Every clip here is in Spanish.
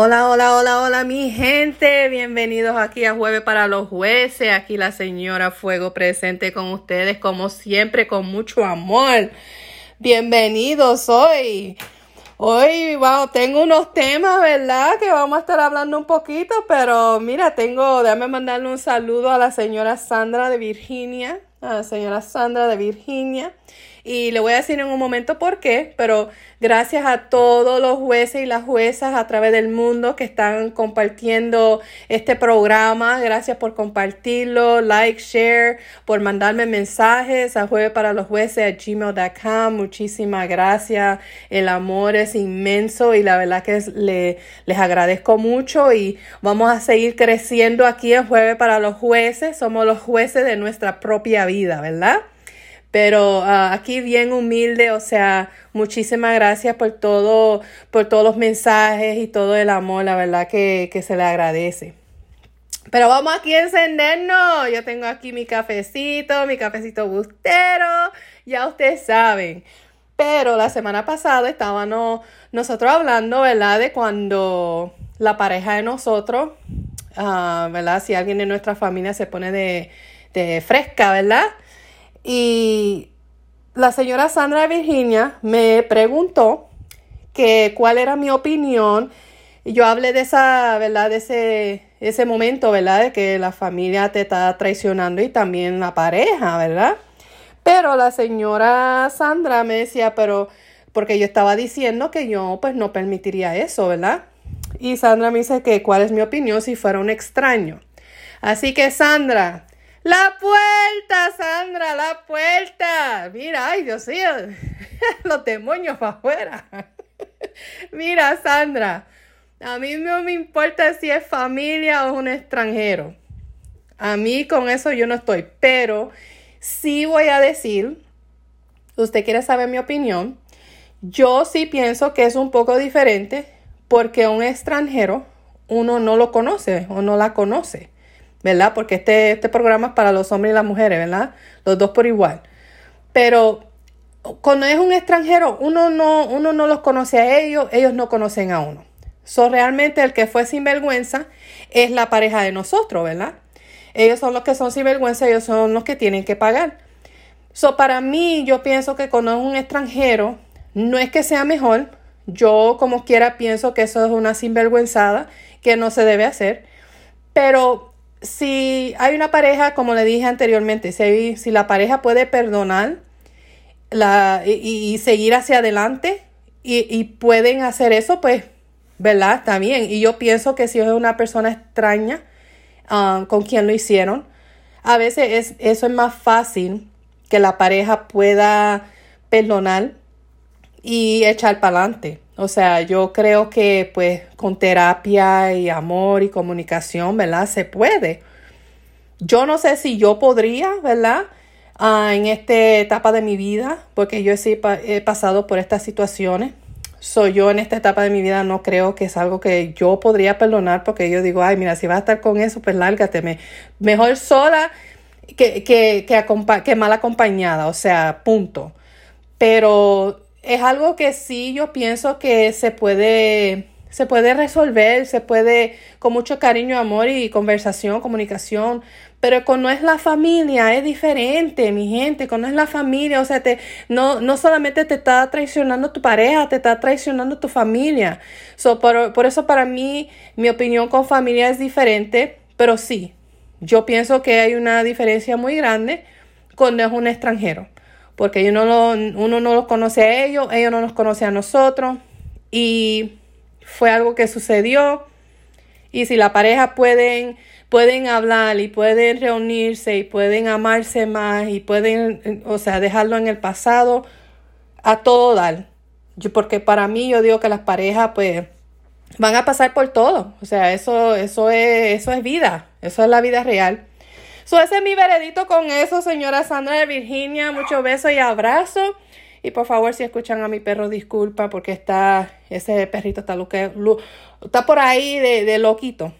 Hola, hola, hola, hola, mi gente. Bienvenidos aquí a Jueves para los Jueces. Aquí la señora Fuego presente con ustedes, como siempre, con mucho amor. Bienvenidos hoy. Hoy, wow, tengo unos temas, ¿verdad? Que vamos a estar hablando un poquito, pero mira, tengo, déjame mandarle un saludo a la señora Sandra de Virginia, a la señora Sandra de Virginia. Y le voy a decir en un momento por qué, pero gracias a todos los jueces y las juezas a través del mundo que están compartiendo este programa. Gracias por compartirlo, like, share, por mandarme mensajes a jueves para los jueces a gmail.com. Muchísimas gracias. El amor es inmenso y la verdad que le, les agradezco mucho y vamos a seguir creciendo aquí en jueves para los jueces. Somos los jueces de nuestra propia vida, ¿verdad? Pero ah, aquí bien humilde, o sea, muchísimas gracias por todo, por todos los mensajes y todo el amor, la verdad que, que se le agradece. Pero vamos aquí a encendernos. Yo tengo aquí mi cafecito, mi cafecito bustero, ya ustedes saben. Pero la semana pasada estábamos nosotros hablando, ¿verdad? De cuando la pareja de nosotros, uh, ¿verdad? Si alguien de nuestra familia se pone de, de fresca, ¿verdad? Y la señora Sandra Virginia me preguntó que cuál era mi opinión. Yo hablé de esa, ¿verdad? De ese, ese momento, ¿verdad? De que la familia te está traicionando y también la pareja, ¿verdad? Pero la señora Sandra me decía, pero porque yo estaba diciendo que yo pues no permitiría eso, ¿verdad? Y Sandra me dice que cuál es mi opinión si fuera un extraño. Así que Sandra, la puerta, Sandra, la puerta. Mira, ay, Dios mío, los demonios para afuera. Mira, Sandra, a mí no me importa si es familia o un extranjero. A mí con eso yo no estoy, pero sí voy a decir, usted quiere saber mi opinión, yo sí pienso que es un poco diferente porque un extranjero uno no lo conoce o no la conoce. ¿Verdad? Porque este, este programa es para los hombres y las mujeres, ¿verdad? Los dos por igual. Pero cuando es un extranjero, uno no, uno no los conoce a ellos, ellos no conocen a uno. So, realmente el que fue sinvergüenza es la pareja de nosotros, ¿verdad? Ellos son los que son sinvergüenza, ellos son los que tienen que pagar. So, para mí, yo pienso que cuando es un extranjero, no es que sea mejor. Yo, como quiera, pienso que eso es una sinvergüenzada que no se debe hacer. Pero si hay una pareja, como le dije anteriormente, si, si la pareja puede perdonar la, y, seguir hacia adelante y, pueden hacer eso, pues, ¿verdad? Bien. Y yo pienso que si es una persona extraña um, con quien lo hicieron, a veces es, eso es más fácil que la pareja pueda perdonar y echar para adelante. O sea, yo creo que pues con terapia y amor y comunicación, ¿verdad? Se puede. Yo no sé si yo podría, ¿verdad? Ah, en esta etapa de mi vida, porque yo he, he pasado por estas situaciones. Soy yo en esta etapa de mi vida no creo que es algo que yo podría perdonar porque yo digo, ay, mira, si vas a estar con eso, pues lárgate. Mejor sola que, que, que, que mal acompañada, o sea, punto. Pero es algo que sí yo pienso que se puede, se puede resolver, se puede con mucho cariño, amor y conversación, comunicación. Pero cuando es la familia es diferente, mi gente. Cuando es la familia, o sea, te, no, no solamente te está traicionando tu pareja, te está traicionando tu familia. So, por, por eso para mí, mi opinión con familia es diferente, pero sí, yo pienso que hay una diferencia muy grande cuando es un extranjero porque uno, lo, uno no los conoce a ellos, ellos no nos conocen a nosotros y fue algo que sucedió y si la pareja pueden pueden hablar y pueden reunirse y pueden amarse más y pueden, o sea, dejarlo en el pasado a todo dar. Yo, porque para mí yo digo que las parejas pues van a pasar por todo, o sea, eso eso es eso es vida, eso es la vida real. So, ese es mi veredito con eso, señora Sandra de Virginia. Muchos besos y abrazos. Y por favor, si escuchan a mi perro, disculpa porque está, ese perrito está, está por ahí de, de loquito.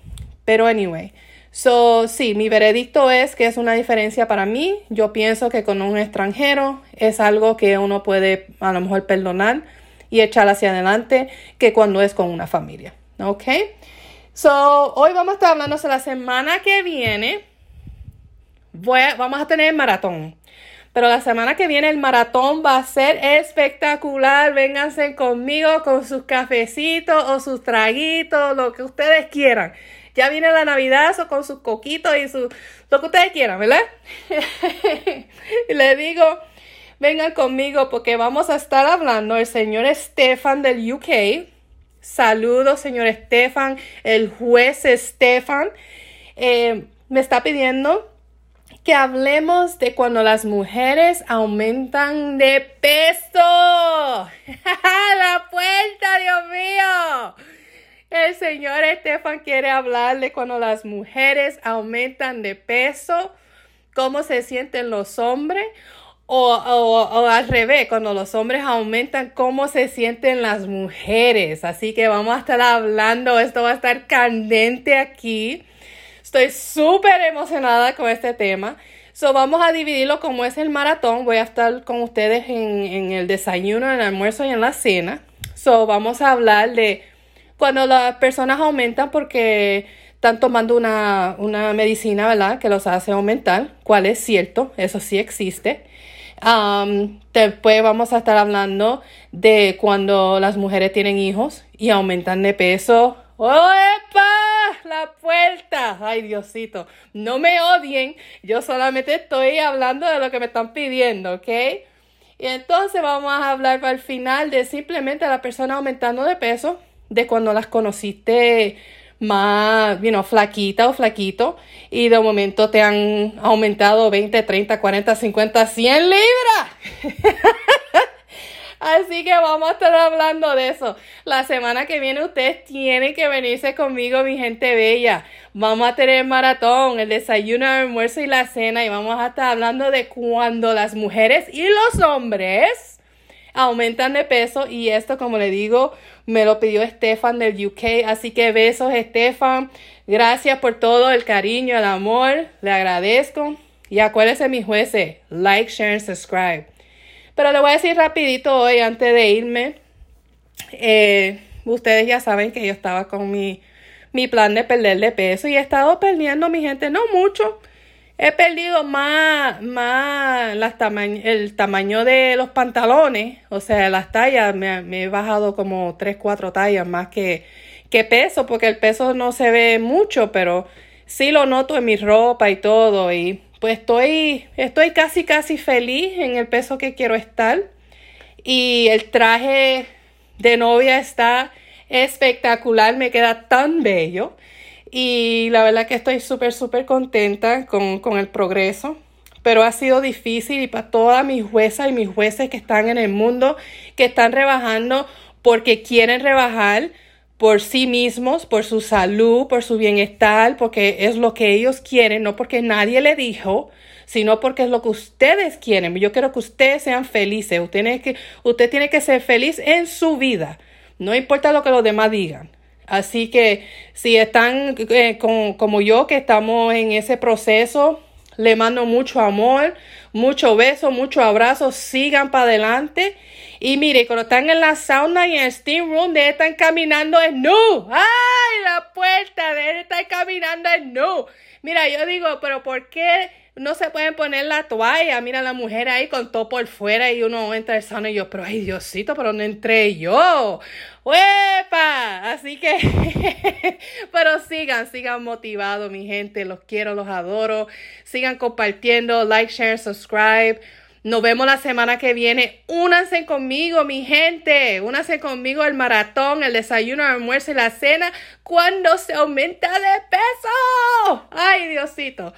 Pero anyway. So, sí, mi veredicto es que es una diferencia para mí. Yo pienso que con un extranjero es algo que uno puede a lo mejor perdonar y echar hacia adelante que cuando es con una familia. ¿Ok? So, hoy vamos a estar hablando de la semana que viene. Voy vamos a tener maratón. Pero la semana que viene el maratón va a ser espectacular. Vénganse conmigo con sus cafecitos o sus traguitos, lo que ustedes quieran. Ya viene la Navidad o con sus coquitos y su, lo que ustedes quieran, ¿verdad? y les digo, vengan conmigo porque vamos a estar hablando el señor Stefan del UK. Saludos, señor Stefan, el juez Stefan. Eh, me está pidiendo que hablemos de cuando las mujeres aumentan de peso. la puerta, Dios mío. El señor Estefan quiere hablar de cuando las mujeres aumentan de peso, cómo se sienten los hombres, o, o, al revés, cuando los hombres aumentan, cómo se sienten las mujeres. Así que vamos a estar hablando, esto va a estar candente aquí. Estoy súper emocionada con este tema. So, vamos a dividirlo como es el maratón. Voy a estar con ustedes en, en el desayuno, en el almuerzo y en la cena. So, vamos a hablar de cuando las personas aumentan porque están tomando una, una medicina, ¿verdad? Que los hace aumentar, cuál es cierto, eso sí existe. Um, después vamos a estar hablando de cuando las mujeres tienen hijos y aumentan de peso. ¡Opa! La puerta. Ay, Diosito, no me odien. Yo solamente estoy hablando de lo que me están pidiendo, ¿ok? Y entonces vamos a hablar al final de simplemente la persona aumentando de peso, de cuando las conociste más, you know, flaquita o flaquito y de momento te han aumentado 20, 30, 40, 50, 100 libras. Así que vamos a estar hablando de eso. La semana que viene ustedes tienen que venirse conmigo, mi gente bella. Vamos a tener maratón, el desayuno, el almuerzo y la cena. Y vamos a estar hablando de cuando las mujeres y los hombres aumentan de peso. Y esto, como le digo, me lo pidió Estefan del UK. Así que besos, Estefan. Gracias por todo el cariño, el amor. Le agradezco. Y acuérdense, mis jueces, like, share, subscribe. Pero le voy a decir rapidito hoy, antes de irme. Eh, ustedes ya saben que yo estaba con mi, mi plan de perder de peso y he estado perdiendo, mi gente, no mucho. He perdido más, más las el tamaño de los pantalones, o sea, las tallas, me, me, he bajado como 3, 4 tallas más que, que peso, porque el peso no se ve mucho, pero sí lo noto en mi ropa y todo. Y pues estoy, estoy casi, casi feliz en el peso que quiero estar. Y el traje de novia está espectacular, me queda tan bello. Y la verdad que estoy súper, súper contenta con, con, el progreso. Pero ha sido difícil y para todas mis juezas y mis jueces que están en el mundo, que están rebajando porque quieren rebajar por sí mismos, por su salud, por su bienestar, porque es lo que ellos quieren, no porque nadie le dijo, sino porque es lo que ustedes quieren. Yo quiero que ustedes sean felices. Usted tiene que, usted tiene que ser feliz en su vida. No importa lo que los demás digan. Así que si están eh, como yo, que estamos en ese proceso, le mando mucho amor, mucho beso, mucho abrazo. Sigan para adelante y mire, cuando están en la sauna y en el steam room, de están caminando es no. ¡Ay! La puerta de estar caminando es no. Mira, yo digo, pero ¿por qué no se pueden poner la toalla? Mira la mujer ahí con todo por fuera y uno entra al sauna y yo, pero ay Diosito, pero no entré yo. ¡Huepa! Así que, pero sigan, sigan motivados, mi gente. Los quiero, los adoro. Sigan compartiendo, like, share, subscribe. Nos vemos la semana que viene. Únanse conmigo, mi gente. Únanse conmigo el maratón, el desayuno, el almuerzo y la cena cuando se aumenta de peso. Ay, Diosito.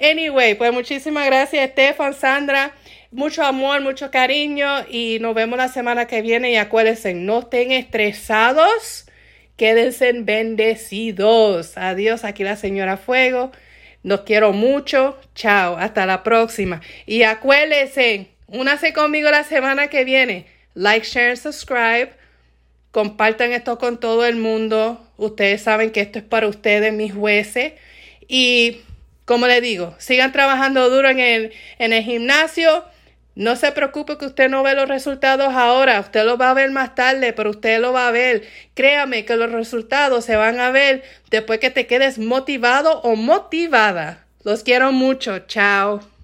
Anyway, pues muchísimas gracias, Estefan, Sandra. Mucho amor, mucho cariño y nos vemos la semana que viene. Y acuérdense, no estén estresados. Quédense bendecidos. Adiós, aquí la señora Fuego. Los quiero mucho. Chao. Hasta la próxima. Y acuérdense, únase conmigo la semana que viene. Like, share, subscribe. Compartan esto con todo el mundo. Ustedes saben que esto es para ustedes, mis jueces. Y como les digo, sigan trabajando duro en el, en el gimnasio. No se preocupe que usted no ve los resultados ahora, usted lo va a ver más tarde, pero usted lo va a ver. Créame que los resultados se van a ver después que te quedes motivado o motivada. Los quiero mucho. Chao.